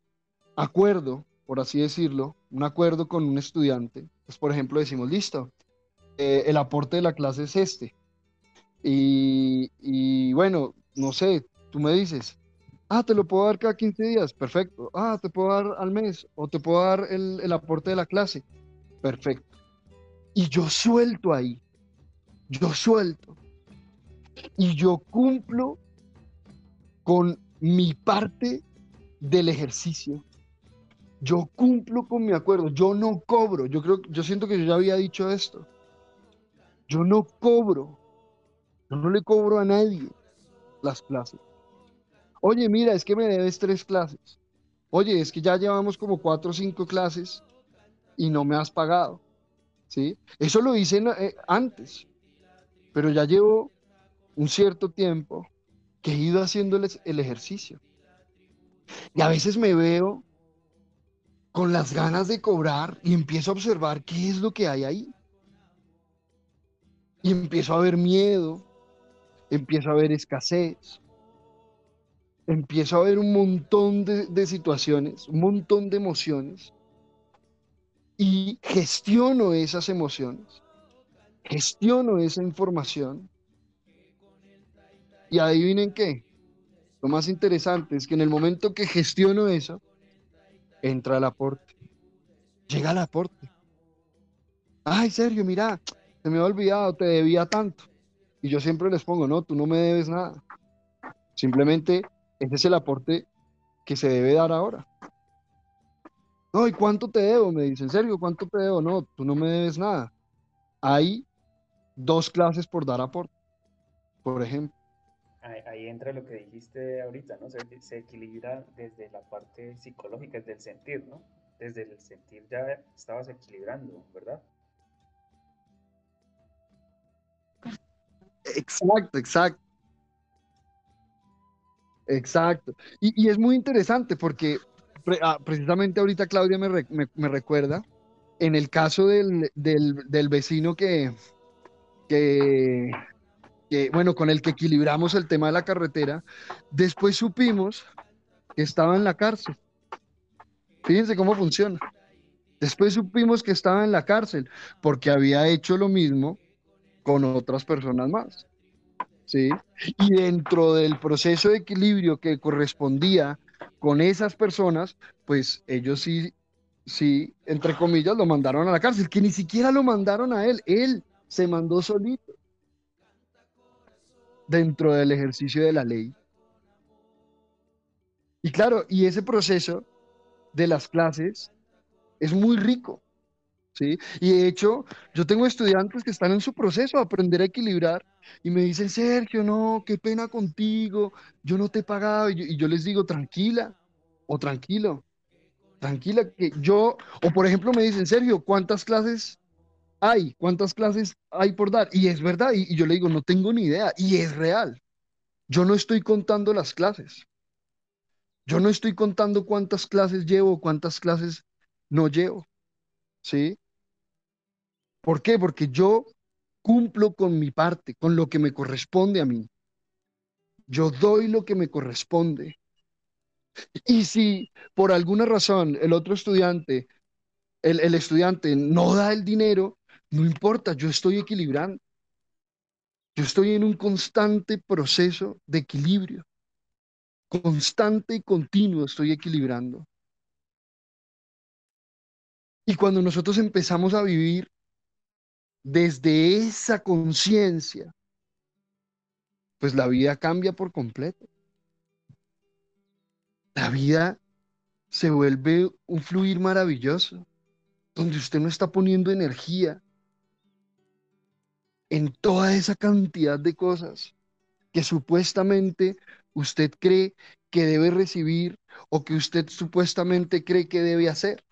[SPEAKER 1] acuerdo, por así decirlo, un acuerdo con un estudiante, pues por ejemplo decimos, listo, eh, el aporte de la clase es este. Y, y bueno, no sé, tú me dices, Ah, te lo puedo dar cada 15 días, perfecto. Ah, te puedo dar al mes o te puedo dar el, aporte de la clase, perfecto. Y yo suelto ahí, yo suelto. Y yo cumplo con mi parte del ejercicio. Yo cumplo con mi acuerdo, yo no cobro. Yo creo, yo siento que yo ya había dicho esto. Yo no cobro. Yo no le cobro a nadie las clases. Oye, mira, es que me debes tres clases. oye, es que ya llevamos como cuatro o cinco clases y no me has pagado. ¿Sí? Eso lo hice eh, antes, pero ya llevo un cierto tiempo que he ido haciéndoles el ejercicio. Y a veces me veo con las ganas de cobrar y empiezo a observar qué es lo que hay ahí. Y empiezo a ver miedo, empiezo a ver escasez, empiezo a ver un montón de, situaciones, un montón de emociones y gestiono esas emociones, gestiono esa información y adivinen qué, lo más interesante es que en el momento que gestiono eso, entra el aporte, llega el aporte. Ay, Sergio, mira, se me ha olvidado, te debía tanto. Y yo siempre les pongo, no, tú no me debes nada. Simplemente ese es el aporte que se debe dar ahora. No, ¿y cuánto te debo? Me dicen, serio, ¿cuánto te debo? No, tú no me debes nada. Hay dos clases por dar aporte, por ejemplo.
[SPEAKER 2] Ahí, entra lo que dijiste ahorita, ¿no? Se, se, equilibra desde la parte psicológica, desde el sentir, ¿no? Desde el sentir ya estabas equilibrando, ¿verdad?
[SPEAKER 1] Exacto, exacto. Exacto. Y, es muy interesante porque ah, precisamente ahorita Claudia me, recuerda en el caso del, vecino que, que, bueno, con el que equilibramos el tema de la carretera, después supimos que estaba en la cárcel. Fíjense cómo funciona. Después supimos que estaba en la cárcel porque había hecho lo mismo con otras personas más. ¿Sí? Y dentro del proceso de equilibrio que correspondía con esas personas, pues ellos sí, sí, entre comillas, lo mandaron a la cárcel, que ni siquiera lo mandaron a él, él se mandó solito dentro del ejercicio de la ley. Y claro, y ese proceso de las clases es muy rico, ¿sí? Y de hecho, yo tengo estudiantes que están en su proceso de aprender a equilibrar y me dicen, Sergio, no, qué pena contigo, yo no te he pagado. Y yo, les digo, tranquila o tranquilo, tranquila, que yo, o por ejemplo me dicen, Sergio, ¿cuántas clases hay? ¿Cuántas clases hay por dar? Y es verdad, y, y yo le digo, no tengo ni idea, y es real. Yo no estoy contando las clases. Yo no estoy contando cuántas clases llevo, cuántas clases no llevo. ¿Sí? ¿Por qué? Porque yo cumplo con mi parte, con lo que me corresponde a mí. Yo doy lo que me corresponde. Y si por alguna razón el otro estudiante, el, el estudiante no da el dinero, no importa, yo estoy equilibrando. Yo estoy en un constante proceso de equilibrio. Constante y continuo estoy equilibrando. Y cuando nosotros empezamos a vivir desde esa conciencia, pues la vida cambia por completo. La vida se vuelve un fluir maravilloso, donde usted no está poniendo energía en toda esa cantidad de cosas que supuestamente usted cree que debe recibir o que usted supuestamente cree que debe hacer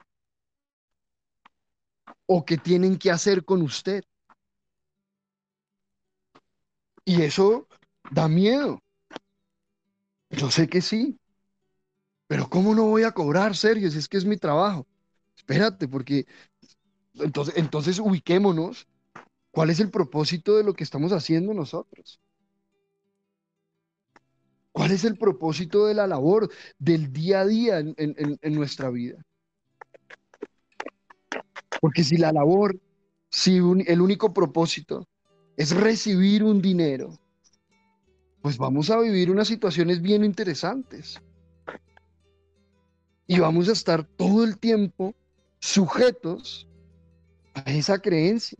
[SPEAKER 1] o que tienen que hacer con usted. Y eso da miedo. Yo sé que sí. Pero ¿cómo no voy a cobrar, Sergio? Si es que es mi trabajo. Espérate, porque entonces, entonces ubiquémonos. ¿Cuál es el propósito de lo que estamos haciendo nosotros? ¿Cuál es el propósito de la labor del día a día en nuestra vida? Porque si la labor, si el único propósito es recibir un dinero, pues vamos a vivir unas situaciones bien interesantes. Y vamos a estar todo el tiempo sujetos a esa creencia,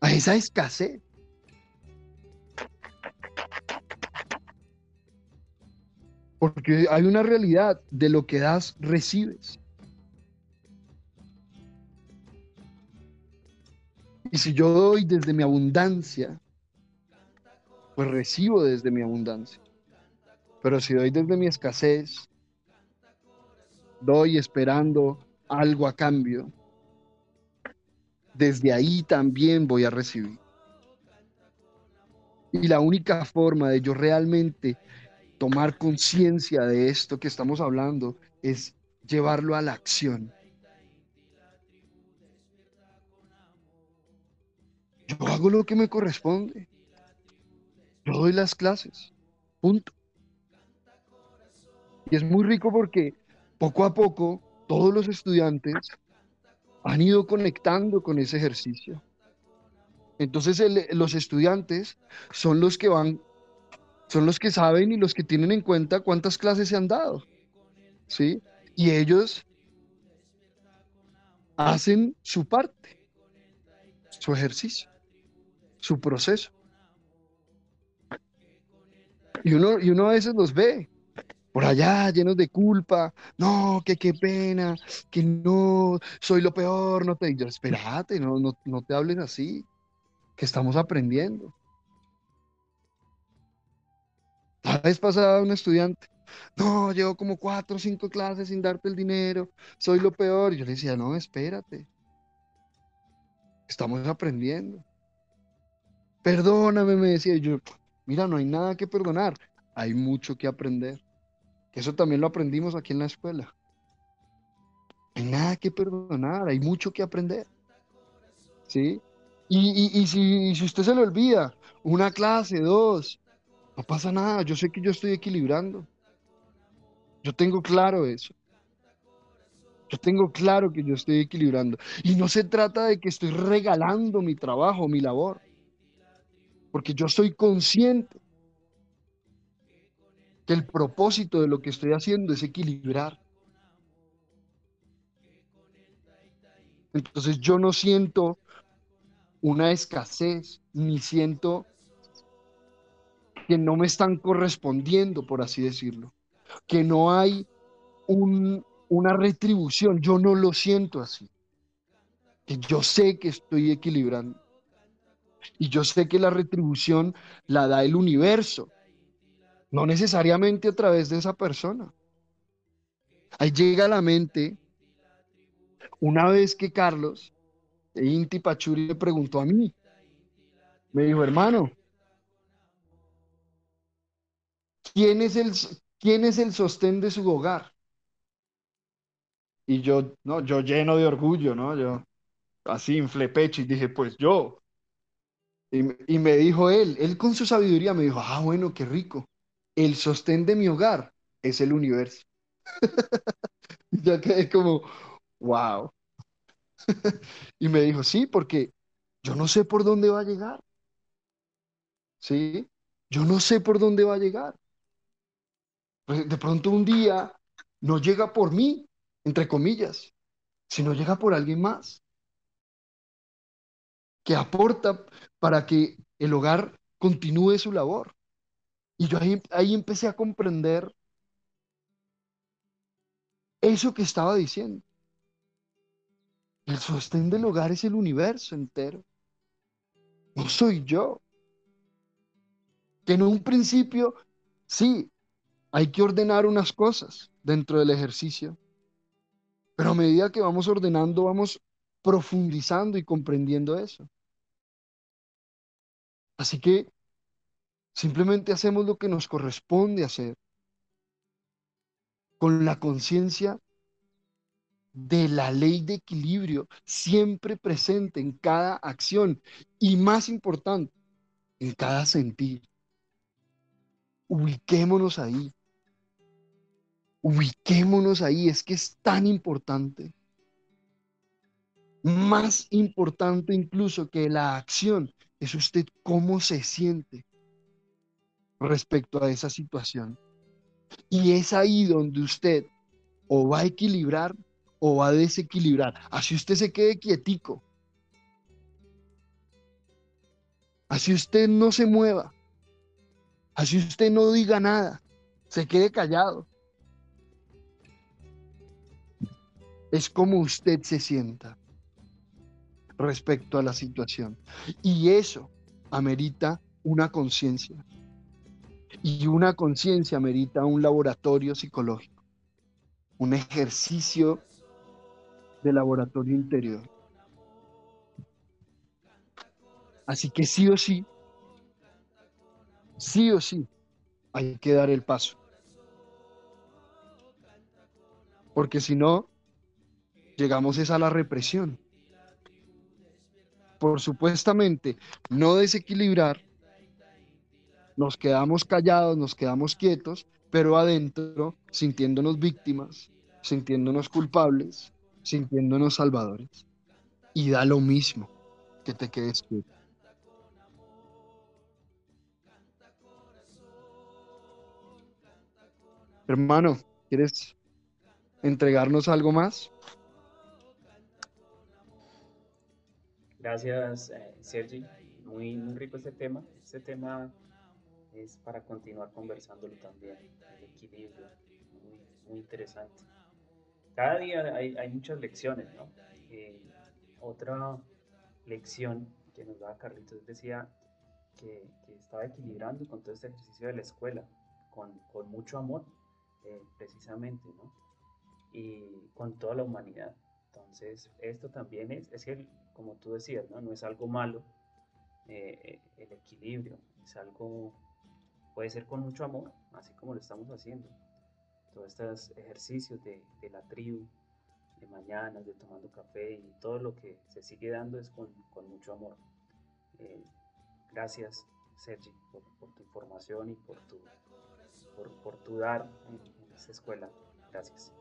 [SPEAKER 1] a esa escasez. Porque hay una realidad de lo que das, recibes. Y si yo doy desde mi abundancia, pues recibo desde mi abundancia. Pero si doy desde mi escasez, doy esperando algo a cambio, desde ahí también voy a recibir. Y la única forma de yo realmente tomar conciencia de esto que estamos hablando es llevarlo a la acción. Yo hago lo que me corresponde. Yo doy las clases. Punto. Y es muy rico porque poco a poco todos los estudiantes han ido conectando con ese ejercicio. Entonces los estudiantes son los que van, son los que saben y los que tienen en cuenta cuántas clases se han dado. ¿Sí? Y ellos hacen su parte, su ejercicio, su proceso. Y uno, y uno a veces los ve por allá llenos de culpa, no, que qué pena, que no, soy lo peor, no te, yo, espérate, no, no, no te hables así, que estamos aprendiendo. La vez pasada un estudiante, no, llevo como cuatro o cinco clases sin darte el dinero, soy lo peor. Yo le decía, no, espérate, estamos aprendiendo. Perdóname, me decía yo, mira, no hay nada que perdonar, hay mucho que aprender. Eso también lo aprendimos aquí en la escuela. hay nada que perdonar, hay mucho que aprender. ¿Sí? Y, si, si usted se le olvida, una clase, dos, no pasa nada. Yo sé que yo estoy equilibrando. Yo tengo claro eso. Yo tengo claro que yo estoy equilibrando. Y no se trata de que estoy regalando mi trabajo, mi labor. Porque yo soy consciente que el propósito de lo que estoy haciendo es equilibrar. Entonces yo no siento una escasez, ni siento que no me están correspondiendo, por así decirlo, que no hay una retribución, yo no lo siento así, que yo sé que estoy equilibrando y yo sé que la retribución la da el universo, no necesariamente a través de esa persona. Ahí llega a la mente una vez que Carlos Inti Pachuri le preguntó a mí. Me dijo, hermano, ¿quién es el, quién es el sostén de su hogar? Y yo, no, yo lleno de orgullo, ¿no? Yo así inflé pecho y dije, pues yo. Y, y me dijo él, él con su sabiduría me dijo, ah, bueno, qué rico el sostén de mi hogar es el universo. ya quedé como, wow. y me dijo, sí, porque yo no sé por dónde va a llegar. ¿Sí? Yo no sé por dónde va a llegar. Pues, de pronto un día no llega por mí, entre comillas, sino llega por alguien más que aporta para que el hogar continúe su labor. Y yo ahí, empecé a comprender eso que estaba diciendo. El sostén del hogar es el universo entero. No soy yo. Que en un principio, sí, hay que ordenar unas cosas dentro del ejercicio. Pero a medida que vamos ordenando, vamos profundizando y comprendiendo eso. Así que Simplemente hacemos lo que nos corresponde hacer con la conciencia de la ley de equilibrio siempre presente en cada acción y más importante, en cada sentir. Ubiquémonos ahí. Ubiquémonos ahí, es que es tan importante. Más importante incluso que la acción es usted cómo se siente respecto a esa situación. Y es ahí donde usted o va a equilibrar o va a desequilibrar. Así usted se quede quietico. Así usted no se mueva. Así usted no diga nada. Se quede callado. Es como usted se sienta respecto a la situación. Y eso amerita una conciencia. Y una conciencia merita un laboratorio psicológico, un ejercicio de laboratorio interior. Así que sí o sí, sí o sí, hay que dar el paso. Porque si no, llegamos es a la represión. Por supuestamente no desequilibrar, nos quedamos callados, nos quedamos quietos, pero adentro sintiéndonos víctimas, sintiéndonos culpables, sintiéndonos salvadores. Y da lo mismo que te quedes quieto. Hermano, ¿quieres entregarnos algo más?
[SPEAKER 2] Gracias, eh, Sergi. Muy, muy rico este tema. Este tema es para continuar conversándolo también, el equilibrio, muy, muy interesante. Cada día hay, hay muchas lecciones, ¿no? Eh, otra lección que nos da Carlitos decía que, que, estaba equilibrando con todo este ejercicio de la escuela, con, con mucho amor, eh, precisamente, ¿no? Y con toda la humanidad. Entonces, esto también es, es que, como tú decías, ¿no? No es algo malo, eh, el equilibrio, es algo Puede ser con mucho amor, así como lo estamos haciendo. Todos estos ejercicios de, de la tribu, de mañanas, de tomando café y todo lo que se sigue dando es con, con mucho amor. Eh, gracias, Sergi, por, por, tu información y por tu, por, por tu dar en, en esta escuela. Gracias.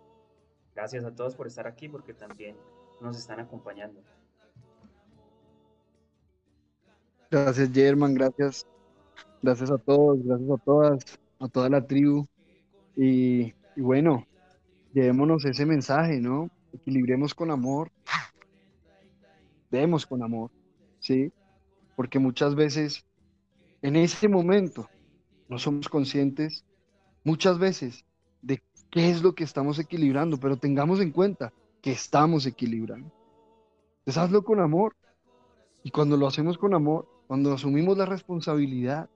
[SPEAKER 2] Gracias a todos por estar aquí porque también nos están acompañando.
[SPEAKER 1] Gracias, German. Gracias Gracias a todos, gracias a todas, a toda la tribu. Y, bueno, llevémonos ese mensaje, ¿no? Equilibremos con amor. Demos con amor, ¿sí? Porque muchas veces en ese momento no somos conscientes, muchas veces, de qué es lo que estamos equilibrando, pero tengamos en cuenta que estamos equilibrando. Entonces hazlo con amor. Y cuando lo hacemos con amor, cuando asumimos la responsabilidad,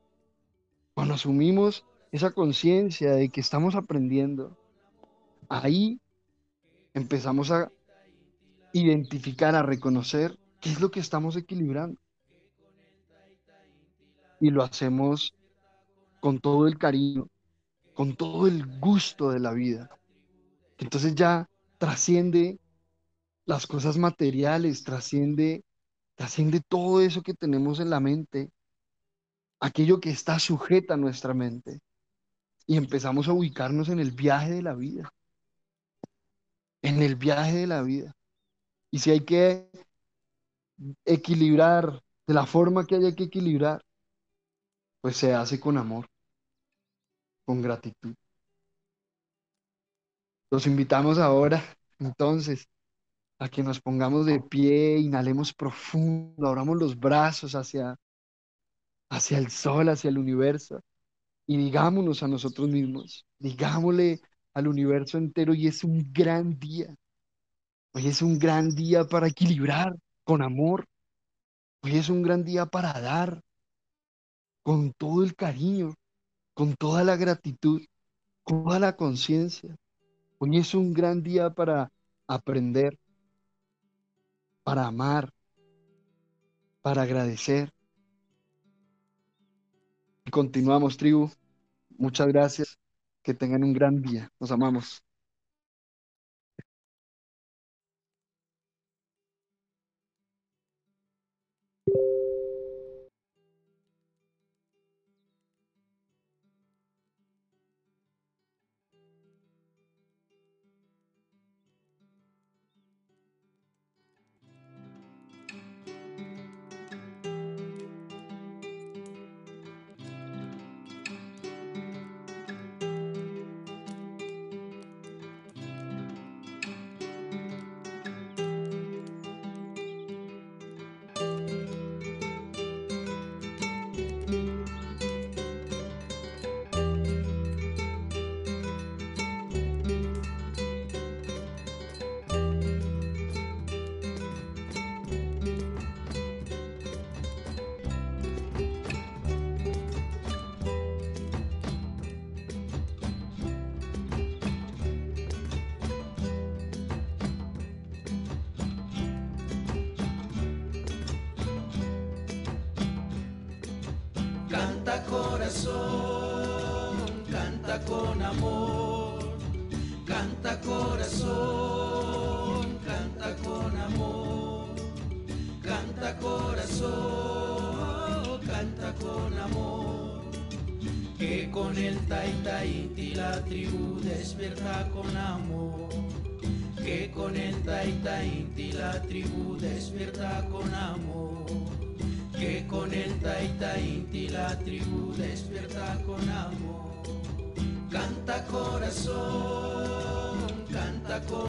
[SPEAKER 1] cuando asumimos esa conciencia de que estamos aprendiendo, ahí empezamos a identificar, a reconocer qué es lo que estamos equilibrando. Y lo hacemos con todo el cariño, con todo el gusto de la vida. Entonces ya trasciende las cosas materiales, trasciende, trasciende todo eso que tenemos en la mente aquello que está sujeta a nuestra mente. Y empezamos a ubicarnos en el viaje de la vida. En el viaje de la vida. Y si hay que equilibrar de la forma que haya que equilibrar, pues se hace con amor, con gratitud. Los invitamos ahora, entonces, a que nos pongamos de pie, inhalemos profundo, abramos los brazos hacia hacia el sol, hacia el universo, y digámonos a nosotros mismos, digámosle al universo entero, y es un gran día. Hoy es un gran día para equilibrar con amor. Hoy es un gran día para dar con todo el cariño, con toda la gratitud, con toda la conciencia. Hoy es un gran día para aprender, para amar, para agradecer. Continuamos, tribu. Muchas gracias. Que tengan un gran día. Nos amamos.